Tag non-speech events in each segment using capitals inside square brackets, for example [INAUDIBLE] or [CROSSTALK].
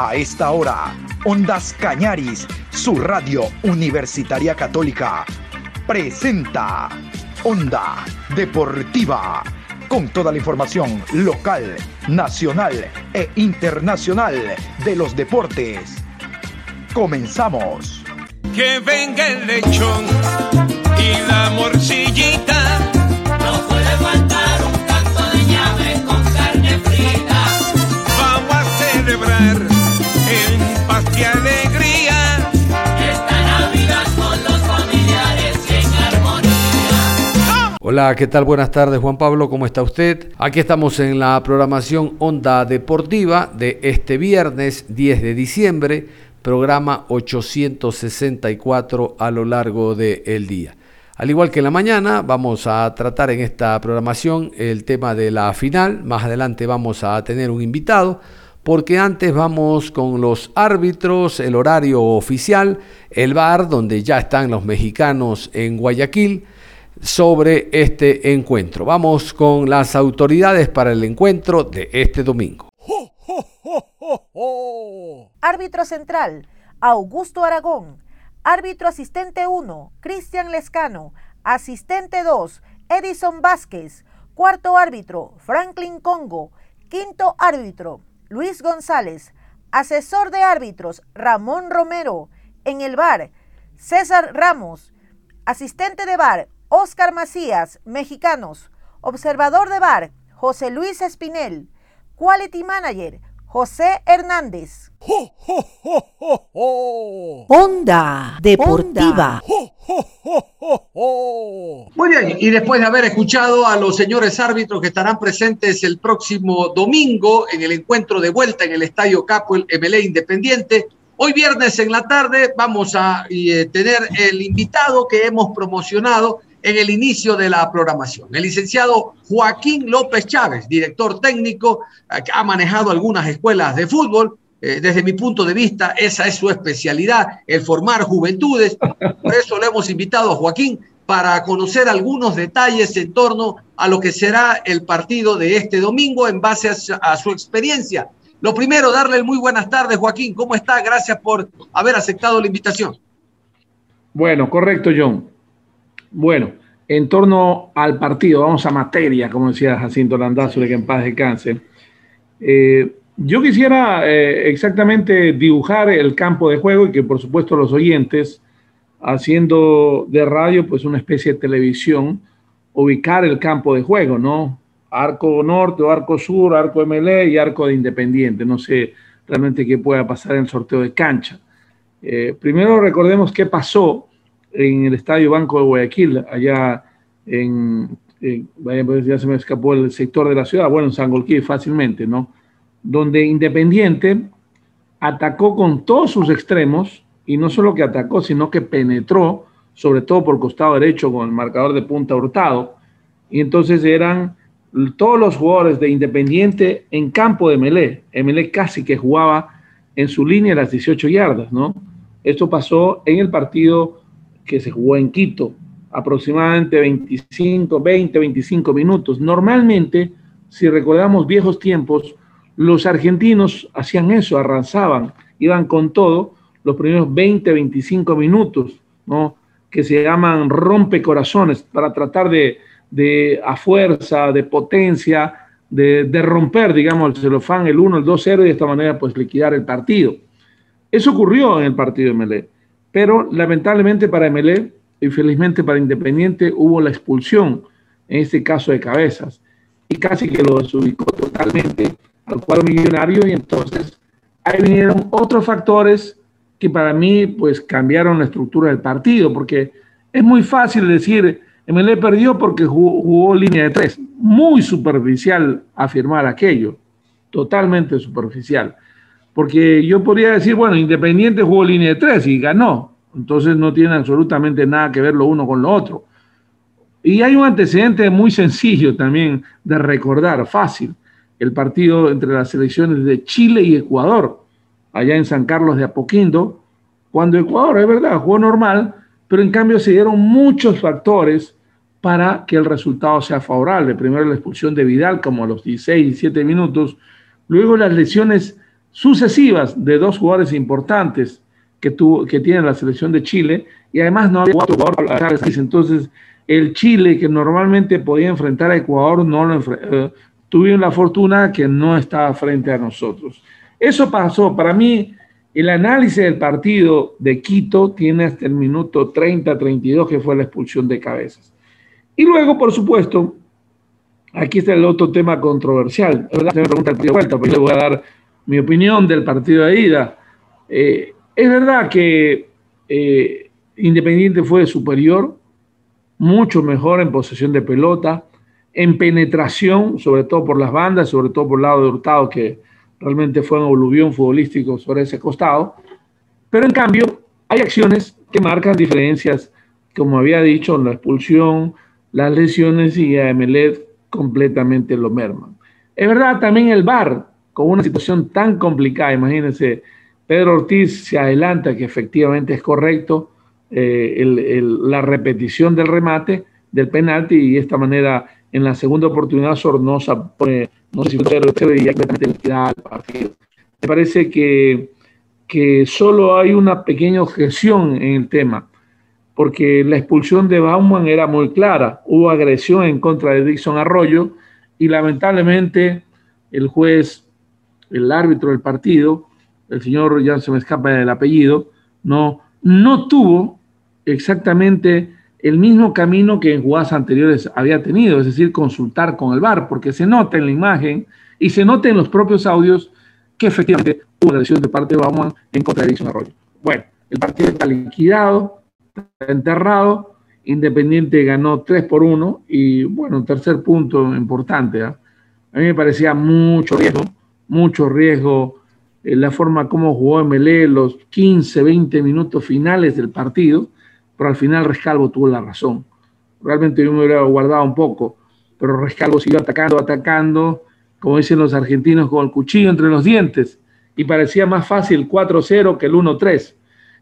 A esta hora, Ondas Cañaris, su radio universitaria católica, presenta Onda Deportiva, con toda la información local, nacional e internacional de los deportes. Comenzamos. Que venga el lechón y la morcillita. Hola, ¿qué tal? Buenas tardes, Juan Pablo, ¿cómo está usted? Aquí estamos en la programación Onda Deportiva de este viernes 10 de diciembre, programa 864 a lo largo del día. Al igual que en la mañana, vamos a tratar en esta programación el tema de la final. Más adelante vamos a tener un invitado, porque antes vamos con los árbitros, el horario oficial, el bar, donde ya están los mexicanos en Guayaquil, sobre este encuentro. Vamos con las autoridades para el encuentro de este domingo. Árbitro central, Augusto Aragón. Árbitro asistente 1, Cristian Lescano. Asistente 2, Edison Vázquez. Cuarto árbitro, Franklin Congo. Quinto árbitro, Luis González. Asesor de árbitros, Ramón Romero. En el bar, César Ramos. Asistente de bar, Oscar Macías, mexicanos. Observador de bar, José Luis Espinel. Quality Manager, José Hernández. Onda Deportiva. Muy bien, y después de haber escuchado a los señores árbitros que estarán presentes el próximo domingo en el encuentro de vuelta en el Estadio Capo, el MLE Independiente, hoy viernes en la tarde vamos a eh, tener el invitado que hemos promocionado en el inicio de la programación. El licenciado Joaquín López Chávez, director técnico, eh, ha manejado algunas escuelas de fútbol. Eh, desde mi punto de vista, esa es su especialidad, el formar juventudes. Por eso le hemos invitado a Joaquín para conocer algunos detalles en torno a lo que será el partido de este domingo en base a su, a su experiencia. Lo primero, darle muy buenas tardes, Joaquín. ¿Cómo está? Gracias por haber aceptado la invitación. Bueno, correcto, John. Bueno, en torno al partido, vamos a materia, como decía Jacinto Landazuri, que en paz descanse. Eh, yo quisiera eh, exactamente dibujar el campo de juego y que por supuesto los oyentes, haciendo de radio pues una especie de televisión, ubicar el campo de juego, ¿no? Arco norte o arco sur, arco MLE y arco de independiente. No sé realmente qué pueda pasar en el sorteo de cancha. Eh, primero recordemos qué pasó en el Estadio Banco de Guayaquil, allá en, en pues ya se me escapó el sector de la ciudad, bueno, en Sangolquí fácilmente, ¿no? Donde Independiente atacó con todos sus extremos, y no solo que atacó, sino que penetró, sobre todo por costado derecho con el marcador de punta hurtado, y entonces eran todos los jugadores de Independiente en campo de Melé, Melé casi que jugaba en su línea las 18 yardas, ¿no? Esto pasó en el partido que se jugó en Quito, aproximadamente 25, 20, 25 minutos. Normalmente, si recordamos viejos tiempos, los argentinos hacían eso, arrasaban, iban con todo los primeros 20, 25 minutos, ¿no? que se llaman rompecorazones, para tratar de, de a fuerza, de potencia, de, de, romper, digamos, el celofán, el 1, el 2-0 y de esta manera pues liquidar el partido. Eso ocurrió en el partido de Melé, pero lamentablemente para Melé y felizmente para Independiente hubo la expulsión, en este caso de Cabezas, y casi que lo desubicó totalmente al cuadro millonario y entonces ahí vinieron otros factores que para mí pues cambiaron la estructura del partido, porque es muy fácil decir, MLE perdió porque jugó, jugó línea de tres, muy superficial afirmar aquello, totalmente superficial, porque yo podría decir, bueno, Independiente jugó línea de tres y ganó, entonces no tiene absolutamente nada que ver lo uno con lo otro. Y hay un antecedente muy sencillo también de recordar, fácil, el partido entre las selecciones de Chile y Ecuador, allá en San Carlos de Apoquindo, cuando Ecuador, es verdad, jugó normal, pero en cambio se dieron muchos factores para que el resultado sea favorable. Primero la expulsión de Vidal como a los 16, 17 minutos, luego las lesiones sucesivas de dos jugadores importantes que, tuvo, que tiene la selección de Chile y además no había cuatro jugadores entonces el Chile que normalmente podía enfrentar a Ecuador no eh, tuvieron la fortuna que no estaba frente a nosotros. Eso pasó, para mí el análisis del partido de Quito tiene hasta el minuto 30-32 que fue la expulsión de cabezas. Y luego, por supuesto, aquí está el otro tema controversial. me pregunta de vuelta, pero yo le voy a dar mi opinión del partido de ida. Eh, es verdad que eh, Independiente fue superior, mucho mejor en posesión de pelota, en penetración, sobre todo por las bandas, sobre todo por el lado de Hurtado, que realmente fue un oluvión futbolístico sobre ese costado. Pero en cambio, hay acciones que marcan diferencias, como había dicho, la expulsión, las lesiones y a Emelet completamente lo merman. Es verdad, también el VAR, con una situación tan complicada, imagínense, Pedro Ortiz se adelanta que efectivamente es correcto eh, la repetición del remate del penalti y de esta manera en la segunda oportunidad Sornosa pone, no sé si fue y ya al partido. Me parece que, que solo hay una pequeña objeción en el tema, porque la expulsión de Bauman era muy clara, hubo agresión en contra de Dixon Arroyo y lamentablemente el juez, el árbitro del partido, el señor, ya se me escapa el apellido, no, no tuvo exactamente el mismo camino que en jugadas anteriores había tenido, es decir, consultar con el VAR, porque se nota en la imagen y se nota en los propios audios que efectivamente hubo una decisión de parte de Bauman en contra de Dixon Arroyo. Bueno, el partido está liquidado, está enterrado, Independiente ganó 3 por 1 y bueno, tercer punto importante. ¿ah? A mí me parecía mucho riesgo, mucho riesgo la forma como jugó MLE los 15, 20 minutos finales del partido, pero al final Rescalvo tuvo la razón. Realmente yo me hubiera guardado un poco, pero Rescalvo siguió atacando, atacando, como dicen los argentinos, con el cuchillo entre los dientes, y parecía más fácil 4-0 que el 1-3.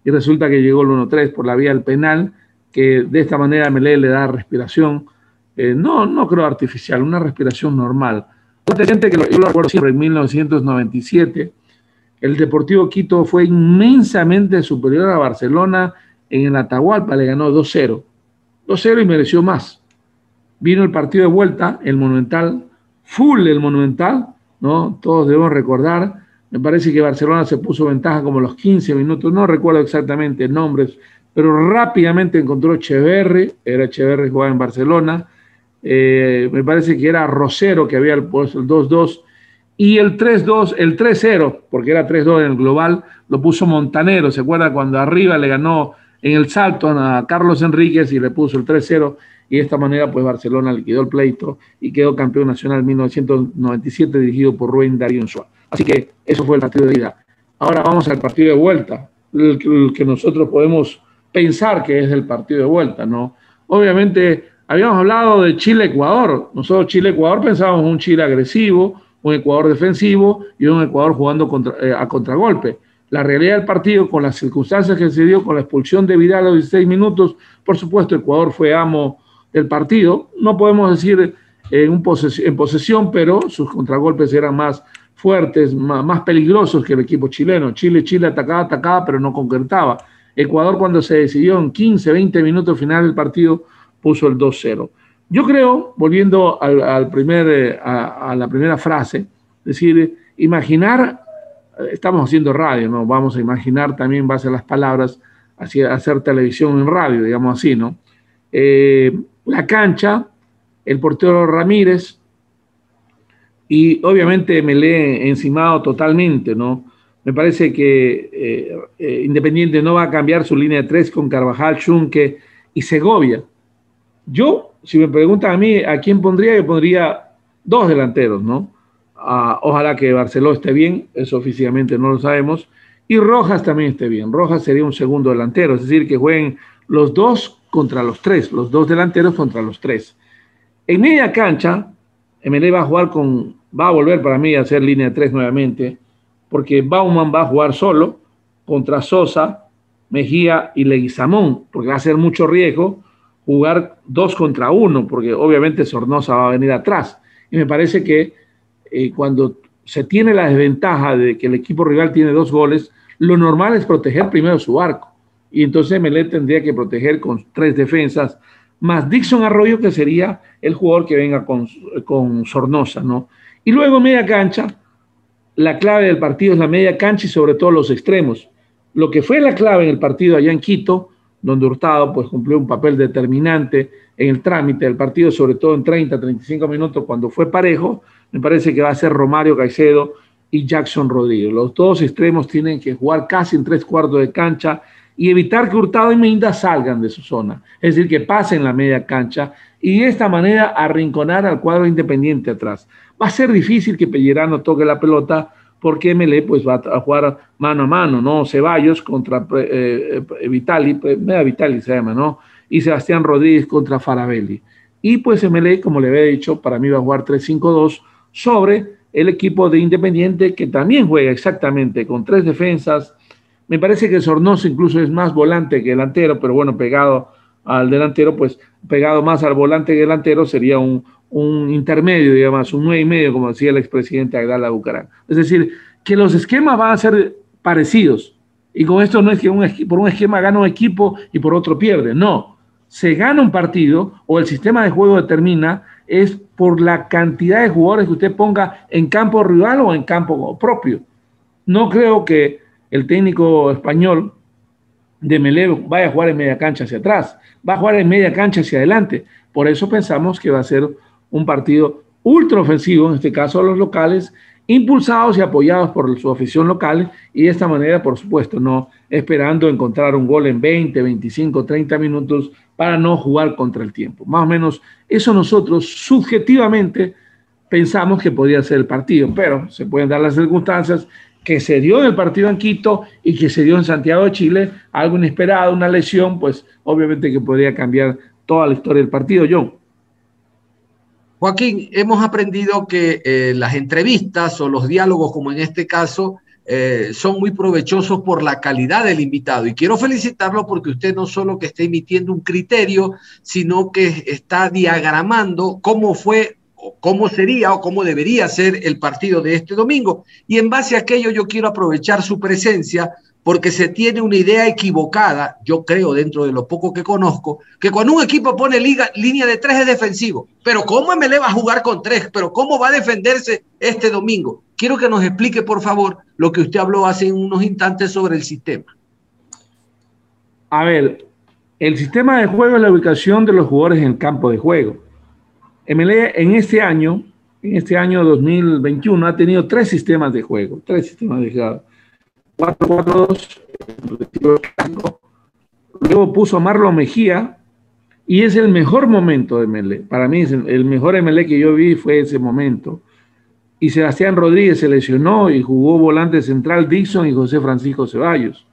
Y resulta que llegó el 1-3 por la vía del penal, que de esta manera MLE le da respiración, eh, no, no creo artificial, una respiración normal. Gente que yo lo recuerdo siempre en 1997 el Deportivo Quito fue inmensamente superior a Barcelona en el Atahualpa, le ganó 2-0. 2-0 y mereció más. Vino el partido de vuelta, el Monumental, full el Monumental, ¿no? Todos debemos recordar. Me parece que Barcelona se puso ventaja como los 15 minutos, no recuerdo exactamente nombres, pero rápidamente encontró Echeverri, era Echeverri jugaba en Barcelona. Eh, me parece que era Rosero que había puesto el 2-2 y el 3-2, el 3-0, porque era 3-2 en el global, lo puso Montanero. ¿Se acuerda cuando arriba le ganó en el salto a Carlos Enríquez y le puso el 3-0? Y de esta manera, pues Barcelona liquidó el pleito y quedó campeón nacional en 1997, dirigido por Rubén Darío Suárez. Así que eso fue el partido de ida. Ahora vamos al partido de vuelta, el, que nosotros podemos pensar que es el partido de vuelta, ¿no? Obviamente, habíamos hablado de Chile-Ecuador. Nosotros, Chile-Ecuador, pensábamos un Chile agresivo, un Ecuador defensivo y un Ecuador jugando eh, a contragolpe. La realidad del partido, con las circunstancias que se dio, con la expulsión de Vidal a los 16 minutos, por supuesto, Ecuador fue amo del partido. No podemos decir en, en posesión, pero sus contragolpes eran más fuertes, más, peligrosos que el equipo chileno. Chile, Chile atacaba, atacaba, pero no concretaba. Ecuador, cuando se decidió en 15, 20 minutos final del partido, puso el 2-0. Yo creo, volviendo al, primer, eh, a, la primera frase, decir, imaginar, eh, estamos haciendo radio, ¿no? Vamos a imaginar también, en base a las palabras, hacer televisión en radio, digamos así, ¿no? Eh, la cancha, el portero Ramírez, y obviamente me lee encimado totalmente, ¿no? Me parece que Independiente no va a cambiar su línea de tres con Carvajal, Schunke y Segovia. Yo si me preguntan a mí a quién pondría, yo pondría dos delanteros, ¿no? Ah, ojalá que Barceló esté bien, eso oficialmente no lo sabemos, y Rojas también esté bien. Rojas sería un segundo delantero, es decir, que jueguen los dos contra los tres, los dos delanteros contra los tres. En media cancha, MLE va a jugar con, va a volver para mí a hacer línea de tres nuevamente, porque Bauman va a jugar solo contra Sosa, Mejía y Leguizamón, porque va a ser mucho riesgo jugar dos contra uno, porque obviamente Sornosa va a venir atrás. Y me parece que eh, cuando se tiene la desventaja de que el equipo rival tiene dos goles, lo normal es proteger primero su arco. Y entonces Melé tendría que proteger con tres defensas, más Dixon Arroyo, que sería el jugador que venga con, con Sornosa, ¿no? Y luego media cancha, la clave del partido es la media cancha y sobre todo los extremos. Lo que fue la clave en el partido allá en Quito, donde Hurtado pues cumplió un papel determinante en el trámite del partido, sobre todo en 30, 35 minutos cuando fue parejo, me parece que va a ser Romario Caicedo y Jackson Rodríguez. Los dos extremos tienen que jugar casi en tres cuartos de cancha y evitar que Hurtado y Minda salgan de su zona, es decir, que pasen la media cancha y de esta manera arrinconar al cuadro independiente atrás. Va a ser difícil que Pellerano toque la pelota porque MLE pues va a jugar mano a mano, ¿no? Ceballos contra eh, eh, Vitali, pues, Meda Vitali se llama, ¿no? Y Sebastián Rodríguez contra Farabelli. Y pues MLE, como le había dicho, para mí va a jugar 3-5-2 sobre el equipo de Independiente que también juega exactamente con tres defensas. Me parece que Sornoso incluso es más volante que delantero, pero bueno, pegado al delantero, pues pegado más al volante que delantero sería un, un intermedio, digamos, un nueve y medio, como decía el expresidente Agdala Bucarán. Es decir, que los esquemas van a ser parecidos. Y con esto no es que un, por un esquema gana un equipo y por otro pierde. No. Se gana un partido o el sistema de juego determina es por la cantidad de jugadores que usted ponga en campo rival o en campo propio. No creo que el técnico español de Melé vaya a jugar en media cancha hacia atrás, va a jugar en media cancha hacia adelante. Por eso pensamos que va a ser un partido ultra ofensivo, en este caso a los locales, impulsados y apoyados por su afición local y de esta manera, por supuesto, no esperando encontrar un gol en 20, 25, 30 minutos para no jugar contra el tiempo. Más o menos eso nosotros subjetivamente pensamos que podía ser el partido, pero se pueden dar las circunstancias que se dio en el partido en Quito y que se dio en Santiago de Chile, algo inesperado, una lesión, pues obviamente que podría cambiar toda la historia del partido, John. Joaquín, hemos aprendido que eh, las entrevistas o los diálogos, como en este caso, eh, son muy provechosos por la calidad del invitado. Y quiero felicitarlo porque usted no solo que está emitiendo un criterio, sino que está diagramando cómo fue cómo sería o cómo debería ser el partido de este domingo. Y en base a aquello yo quiero aprovechar su presencia porque se tiene una idea equivocada, yo creo dentro de lo poco que conozco, que cuando un equipo pone liga, línea de tres es defensivo. Pero ¿cómo MLE va a jugar con tres? ¿Pero cómo va a defenderse este domingo? Quiero que nos explique, por favor, lo que usted habló hace unos instantes sobre el sistema. A ver, el sistema de juego es la ubicación de los jugadores en el campo de juego. MLE en este año, en este año 2021, ha tenido tres sistemas de juego, tres sistemas de juego 4-4-2, luego puso a Marlon Mejía y es el mejor momento de MLE. Para mí, el mejor MLE que yo vi fue ese momento. Y Sebastián Rodríguez se lesionó y jugó volante central Dixon y José Francisco Ceballos.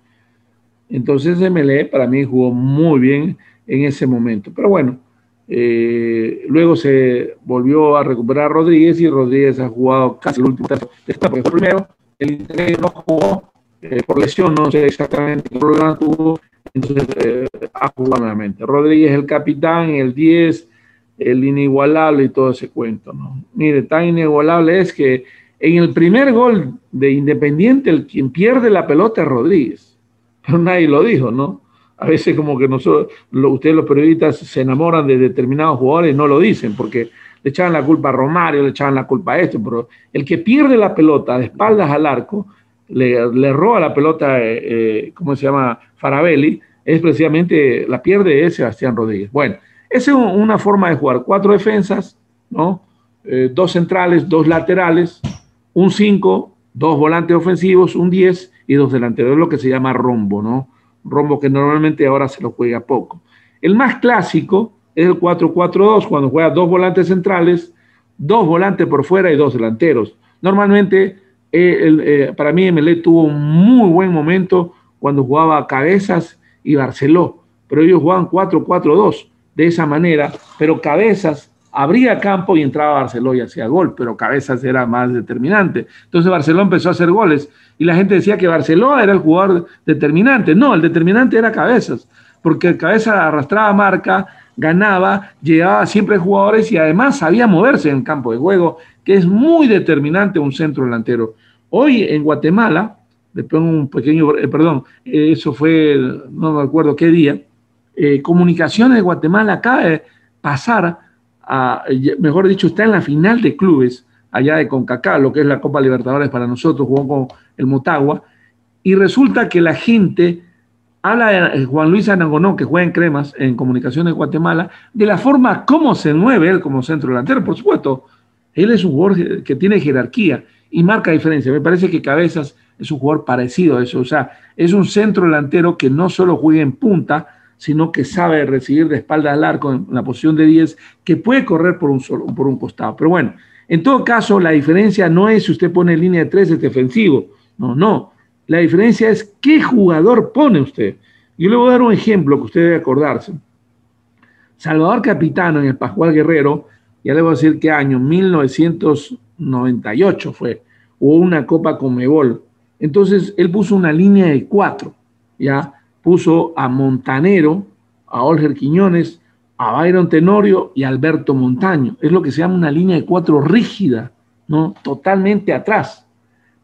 Entonces MLE para mí jugó muy bien en ese momento. Pero bueno, eh, luego se volvió a recuperar Rodríguez y Rodríguez ha jugado casi el último porque primero, el Inter no jugó eh, por lesión, no sé exactamente qué problema tuvo, entonces eh, ha jugado nuevamente. Rodríguez el capitán, el 10, el inigualable y todo ese cuento, ¿no? Mire, tan inigualable es que en el primer gol de Independiente, el quien pierde la pelota es Rodríguez, pero nadie lo dijo, ¿no? A veces como que nosotros, ustedes los periodistas se enamoran de determinados jugadores y no lo dicen, porque le echaban la culpa a Romario, le echaban la culpa a esto, pero el que pierde la pelota de espaldas al arco le, roba la pelota, eh, eh, ¿cómo se llama? Farabelli, es precisamente, la pierde es Sebastián Rodríguez. Bueno, esa es una forma de jugar. Cuatro defensas, ¿no? Eh, dos centrales, dos laterales, un 5, dos volantes ofensivos, un 10 y dos delanteros. Lo que se llama rombo, ¿no? Rombo que normalmente ahora se lo juega poco. El más clásico es el 4-4-2, cuando juega dos volantes centrales, dos volantes por fuera y dos delanteros. Normalmente eh, eh, para mí MLE tuvo un muy buen momento cuando jugaba Cabezas y Barceló, pero ellos jugaban 4-4-2 de esa manera, pero Cabezas abría campo y entraba Barceló y hacía gol, pero Cabezas era más determinante. Entonces Barceló empezó a hacer goles y la gente decía que Barceló era el jugador determinante. No, el determinante era Cabezas, porque Cabezas arrastraba marca, ganaba, llevaba siempre jugadores y además sabía moverse en el campo de juego que es muy determinante un centro delantero. Hoy en Guatemala, después un pequeño, eh, perdón, eh, eso fue, no me acuerdo qué día, eh, Comunicaciones de Guatemala acaba de pasar mejor dicho, está en la final de clubes allá de CONCACAF, lo que es la Copa Libertadores para nosotros, jugó con el Motagua, y resulta que la gente habla de Juan Luis Anangonó, que juega en Cremas, en Comunicaciones de Guatemala, de la forma como se mueve él como centro delantero, por supuesto, él es un jugador que tiene jerarquía y marca diferencia. Me parece que Cabezas es un jugador parecido a eso. O sea, es un centro delantero que no solo juega en punta, sino que sabe recibir de espalda al arco en la posición de 10, que puede correr por un, solo, por un costado. Pero bueno, en todo caso, la diferencia no es si usted pone línea de 3 es defensivo. No, no. La diferencia es qué jugador pone usted. Yo le voy a dar un ejemplo que usted debe acordarse. Salvador Capitano en el Pascual Guerrero, ya le voy a decir qué año, 1998 fue, hubo una Copa con Mebol entonces él puso una línea de cuatro, ya puso a Montanero, a Olger Quiñones, a Byron Tenorio y a Alberto Montaño. Es lo que se llama una línea de cuatro rígida, ¿no? Totalmente atrás,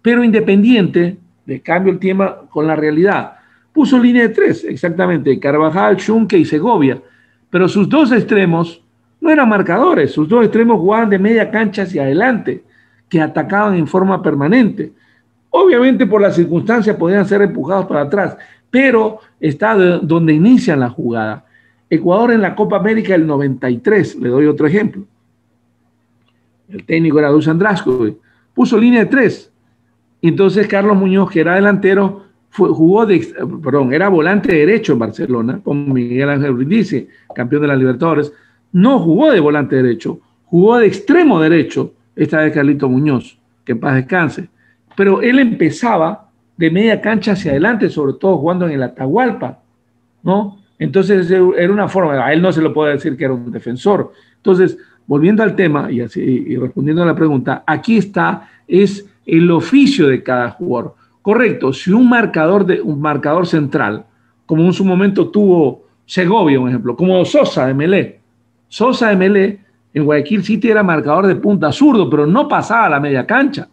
pero independiente, de cambio el tema con la realidad. Puso línea de tres, exactamente, Carvajal, Chunque y Segovia, pero sus dos extremos no eran marcadores, sus dos extremos jugaban de media cancha hacia adelante, que atacaban en forma permanente. Obviamente por las circunstancias podían ser empujados para atrás, pero está donde inician la jugada. Ecuador en la Copa América del 93, le doy otro ejemplo. El técnico era Dusan Draskovic, puso línea de tres. Entonces Carlos Muñoz, que era delantero, jugó de, perdón, era volante derecho en Barcelona, con Miguel Ángel Brindisi, campeón de la Libertadores. No jugó de volante derecho, jugó de extremo derecho, esta vez Carlito Muñoz, que en paz descanse pero él empezaba de media cancha hacia adelante, sobre todo jugando en el Atahualpa, ¿no? Entonces era una forma, a él no se lo puede decir que era un defensor. Entonces, volviendo al tema y, respondiendo a la pregunta, aquí está, es el oficio de cada jugador. Correcto, si un marcador, de, un marcador central, como en su momento tuvo Segovia, un ejemplo, como Sosa de Melé, Sosa de Melé en Guayaquil City era marcador de punta zurdo, pero no pasaba a la media cancha.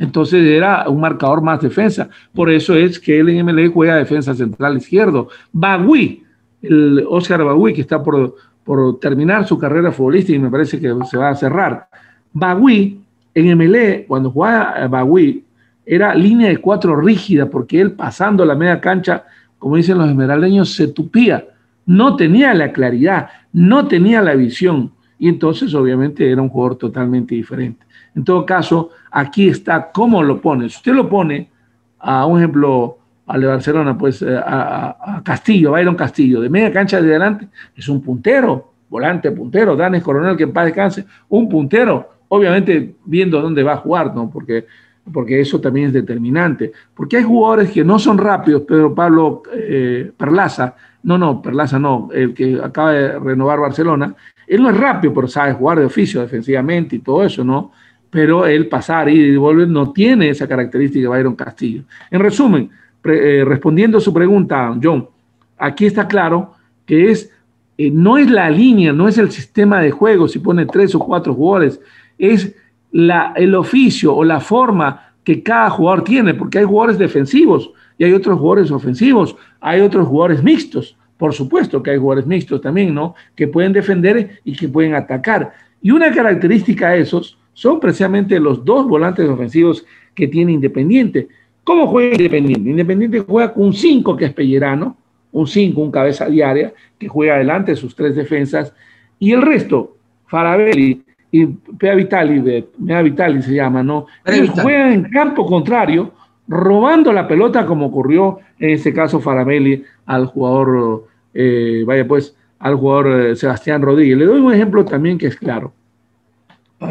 Entonces era un marcador más defensa. Por eso es que él en MLE juega defensa central izquierdo. Bagui, el Oscar Bagui, que está por, por terminar su carrera futbolística y me parece que se va a cerrar. Bagui, en MLE, cuando jugaba Bagui, era línea de cuatro rígida, porque él pasando la media cancha, como dicen los esmeraldeños, se tupía. No tenía la claridad, no tenía la visión. Y entonces, obviamente, era un jugador totalmente diferente. En todo caso, aquí está cómo lo pone. Si usted lo pone a un ejemplo al de Barcelona, pues eh, a, a Castillo, Byron Castillo, de media cancha de adelante, es un puntero, volante puntero, Danes Coronel, que en paz descanse, un puntero, obviamente viendo dónde va a jugar, ¿no? Porque, porque eso también es determinante. Porque hay jugadores que no son rápidos, Pedro Pablo eh, Perlaza, no, no, Perlaza no, el que acaba de renovar Barcelona, él no es rápido, pero sabe jugar de oficio defensivamente y todo eso, ¿no? Pero el pasar y volver no tiene esa característica de Byron Castillo. En resumen, eh, respondiendo a su pregunta, John, aquí está claro que es, eh, no es la línea, no es el sistema de juego si pone tres o cuatro jugadores, es la, el oficio o la forma que cada jugador tiene, porque hay jugadores defensivos y hay otros jugadores ofensivos, hay otros jugadores mixtos, por supuesto que hay jugadores mixtos también, ¿no? Que pueden defender y que pueden atacar. Y una característica de esos son precisamente los dos volantes ofensivos que tiene Independiente. ¿Cómo juega Independiente? Independiente juega con un 5 que es Pellerano, un 5, un cabeza diaria, que juega adelante sus tres defensas, y el resto, Farabelli y Pea Vitali, Pea Vitali se llama, ¿no? Ellos juegan en campo contrario, robando la pelota como ocurrió en este caso Farabelli al jugador, eh, vaya pues, al jugador eh, Sebastián Rodríguez. Le doy un ejemplo también que es claro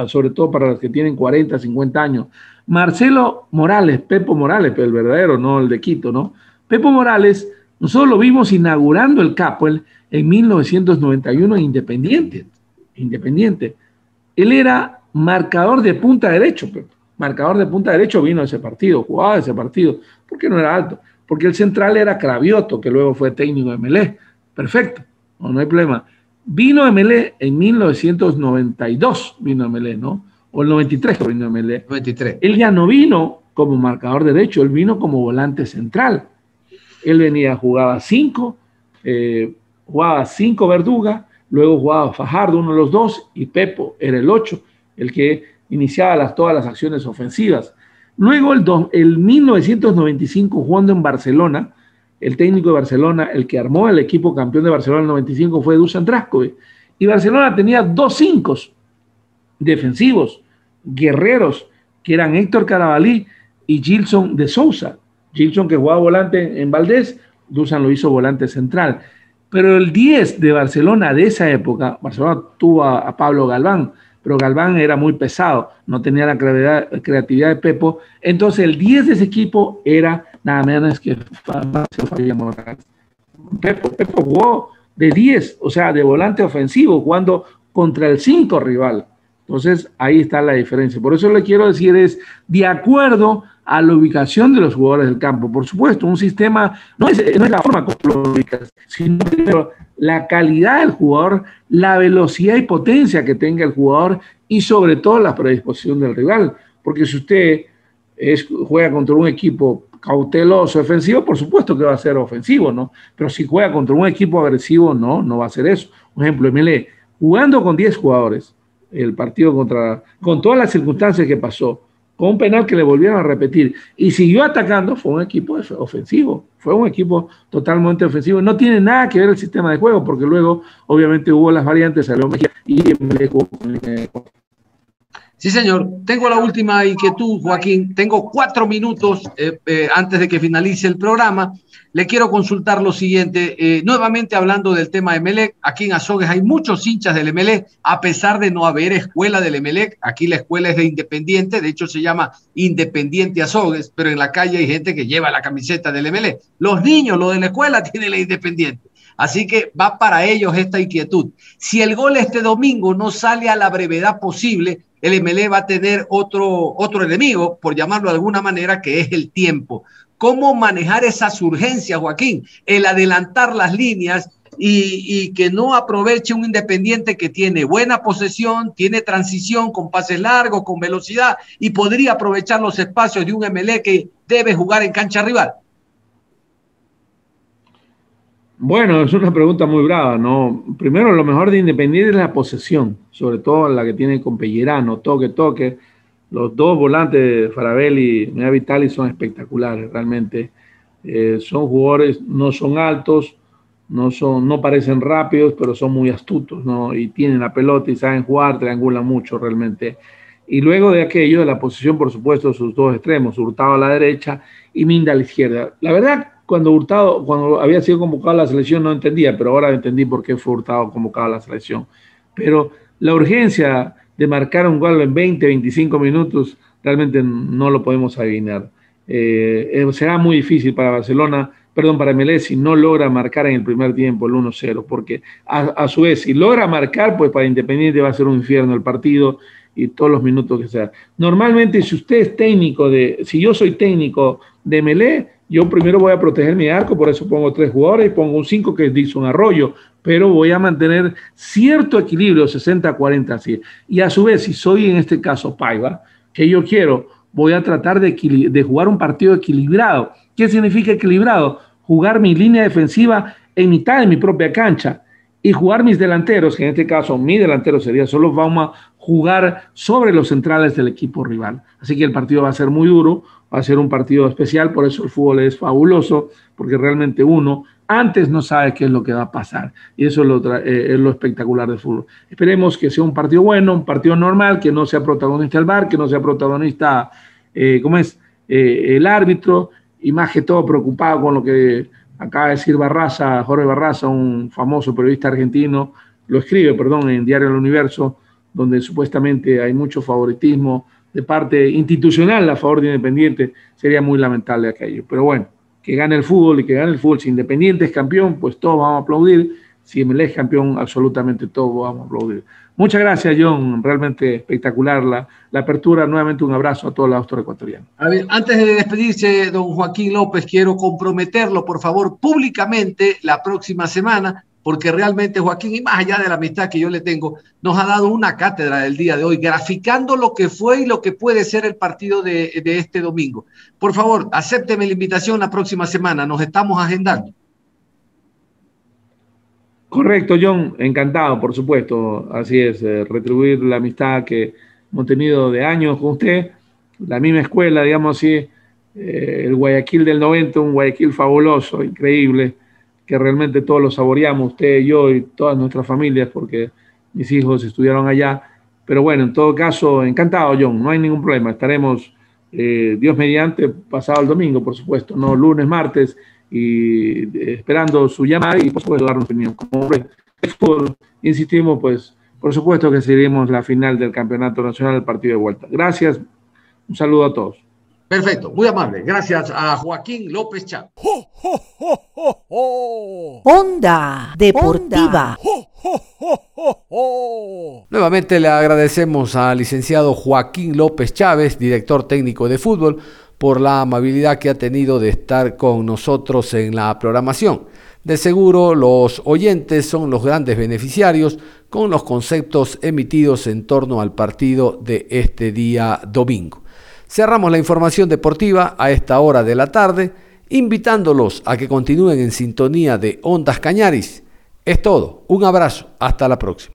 sobre todo para los que tienen 40, 50 años. Marcelo Morales, Pepo Morales, el verdadero, no el de Quito, ¿no? Pepo Morales, nosotros lo vimos inaugurando el Capuel en 1991 en Independiente. Independiente. Él era marcador de punta derecho, Pepo. Marcador de punta derecho vino a ese partido, jugaba ese partido. ¿Por qué no era alto? Porque el central era Cravioto, que luego fue técnico de Melé. Perfecto, no, no hay problema. Vino MLE en 1992, vino MLE, ¿no? o el 93 que vino Melé. 93. Él ya no vino como marcador derecho, él vino como volante central. Él venía, jugaba cinco, eh, jugaba cinco Verduga, luego jugaba Fajardo, uno de los dos, y Pepo era el ocho, el que iniciaba las, todas las acciones ofensivas. Luego, el, do- el 1995, jugando en Barcelona, el técnico de Barcelona, el que armó el equipo campeón de Barcelona en el 95 fue Dusan Draskovic. Y Barcelona tenía dos cinco defensivos, guerreros, que eran Héctor Carabalí y Gilson de Sousa. Gilson que jugaba volante en Valdés, Dusan lo hizo volante central. Pero el 10 de Barcelona de esa época, Barcelona tuvo a, a Pablo Galván, pero Galván era muy pesado, no tenía la creatividad de Pepo. Entonces el 10 de ese equipo era nada menos que Fabricio Fabián Morales. Pepo, Pepo jugó de 10, o sea, de volante ofensivo, jugando contra el 5 rival. Entonces, ahí está la diferencia. Por eso le quiero decir es, de acuerdo a la ubicación de los jugadores del campo. Por supuesto, un sistema no es, no es la forma como lo ubicas, sino la calidad del jugador, la velocidad y potencia que tenga el jugador y sobre todo la predisposición del rival. Porque si usted juega contra un equipo cauteloso, ofensivo, por supuesto que va a ser ofensivo, ¿no? Pero si juega contra un equipo agresivo, no, no va a ser eso. Por ejemplo, MLE, jugando con 10 jugadores, el partido contra, con todas las circunstancias que pasó, con un penal que le volvieron a repetir y siguió atacando, fue un equipo ofensivo, fue un equipo totalmente ofensivo. No tiene nada que ver el sistema de juego, porque luego, obviamente, hubo las variantes, salió Mejía y MLE jugó con el Sí, señor. Tengo la última inquietud, Joaquín. Tengo cuatro minutos eh, eh, antes de que finalice el programa. Le quiero consultar lo siguiente. Eh, nuevamente hablando del tema de Emelec, aquí en Azogues hay muchos hinchas del Emelec, a pesar de no haber escuela del Emelec. Aquí la escuela es de Independiente, de hecho se llama Independiente Azogues, pero en la calle hay gente que lleva la camiseta del Emelec. Los niños, lo de la escuela, [LAUGHS] tienen la Independiente. Así que va para ellos esta inquietud. Si el gol este domingo no sale a la brevedad posible, el MLE va a tener otro, otro enemigo, por llamarlo de alguna manera, que es el tiempo. ¿Cómo manejar esas urgencias, Joaquín? El adelantar las líneas y, y, que no aproveche un independiente que tiene buena posesión, tiene transición con pases largos, con velocidad y podría aprovechar los espacios de un MLE que debe jugar en cancha rival. Bueno, es una pregunta muy brava, ¿no? Primero, lo mejor de Independiente es la posesión, sobre todo la que tiene con Pellerano, toque, toque. Los dos volantes, Farabel y Mea Vitali, son espectaculares, realmente. Eh, son jugadores, no son altos, no, son, no parecen rápidos, pero son muy astutos, ¿no? Y tienen la pelota y saben jugar, triangulan mucho realmente. Y luego de aquello, de la posición, por supuesto, sus dos extremos, Hurtado a la derecha y Minda a la izquierda. La verdad, cuando Hurtado, cuando había sido convocado a la selección, no entendía, pero ahora entendí por qué fue Hurtado convocado a la selección. Pero la urgencia de marcar un gol en 20, 25 minutos, realmente no lo podemos adivinar. Eh, será muy difícil para Barcelona, perdón, para Melé, si no logra marcar en el primer tiempo el 1-0, porque a, a, su vez, si logra marcar, pues para Independiente va a ser un infierno el partido y todos los minutos que sea. Normalmente, si usted es técnico de, si yo soy técnico de Melé, yo primero voy a proteger mi arco, por eso pongo tres jugadores y pongo un 5 que es Dixon Arroyo, pero voy a mantener cierto equilibrio, 60-40 así. Y a su vez, si soy en este caso Paiva, que yo quiero, voy a tratar de, de jugar un partido equilibrado. ¿Qué significa equilibrado? Jugar mi línea defensiva en mitad de mi propia cancha y jugar mis delanteros, que en este caso mi delantero sería solo vamos a jugar sobre los centrales del equipo rival. Así que el partido va a ser muy duro, va a ser un partido especial, por eso el fútbol es fabuloso, porque realmente uno antes no sabe qué es lo que va a pasar. Y eso es lo, eh, espectacular del fútbol. Esperemos que sea un partido bueno, un partido normal, que no sea protagonista el bar, que no sea protagonista, eh, ¿cómo es? Eh, el árbitro, y más que todo preocupado con lo que acaba de decir Barraza, Jorge Barraza, un famoso periodista argentino, lo escribe, perdón, en Diario del Universo, donde supuestamente hay mucho favoritismo de parte institucional a favor de Independiente, sería muy lamentable aquello. Pero bueno, que gane el fútbol y que gane el fútbol. Si Independiente es campeón, pues todos vamos a aplaudir. Si MLE es campeón, absolutamente todos vamos a aplaudir. Muchas gracias, John. Realmente espectacular la, la apertura. Nuevamente un abrazo a todos los ecuatorianos. A ver, antes de despedirse, don Joaquín López, quiero comprometerlo, por favor, públicamente la próxima semana porque realmente Joaquín, y más allá de la amistad que yo le tengo, nos ha dado una cátedra del día de hoy, graficando lo que fue y lo que puede ser el partido de, este domingo. Por favor, acépteme la invitación la próxima semana, nos estamos agendando. Correcto, John, encantado, por supuesto. Así es, eh, retribuir la amistad que hemos tenido de años con usted, la misma escuela, digamos así, eh, el Guayaquil del 90, un Guayaquil fabuloso, increíble, que realmente todos lo saboreamos, usted, yo y todas nuestras familias, porque mis hijos estudiaron allá. Pero bueno, en todo caso, encantado, John, no hay ningún problema. Estaremos, eh, Dios mediante, pasado el domingo, por supuesto, no lunes, martes y eh, esperando su llamada y por supuesto dar una opinión. Como por, insistimos, pues por supuesto que seguiremos la final del Campeonato Nacional del partido de vuelta. Gracias, un saludo a todos. Perfecto, muy amable. Gracias a Joaquín López Chávez. Onda Deportiva. Nuevamente le agradecemos al licenciado Joaquín López Chávez, director técnico de fútbol, por la amabilidad que ha tenido de estar con nosotros en la programación. De seguro los oyentes son los grandes beneficiarios con los conceptos emitidos en torno al partido de este día domingo. Cerramos la información deportiva a esta hora de la tarde, invitándolos a que continúen en sintonía de Ondas Cañaris. Es todo, un abrazo, hasta la próxima.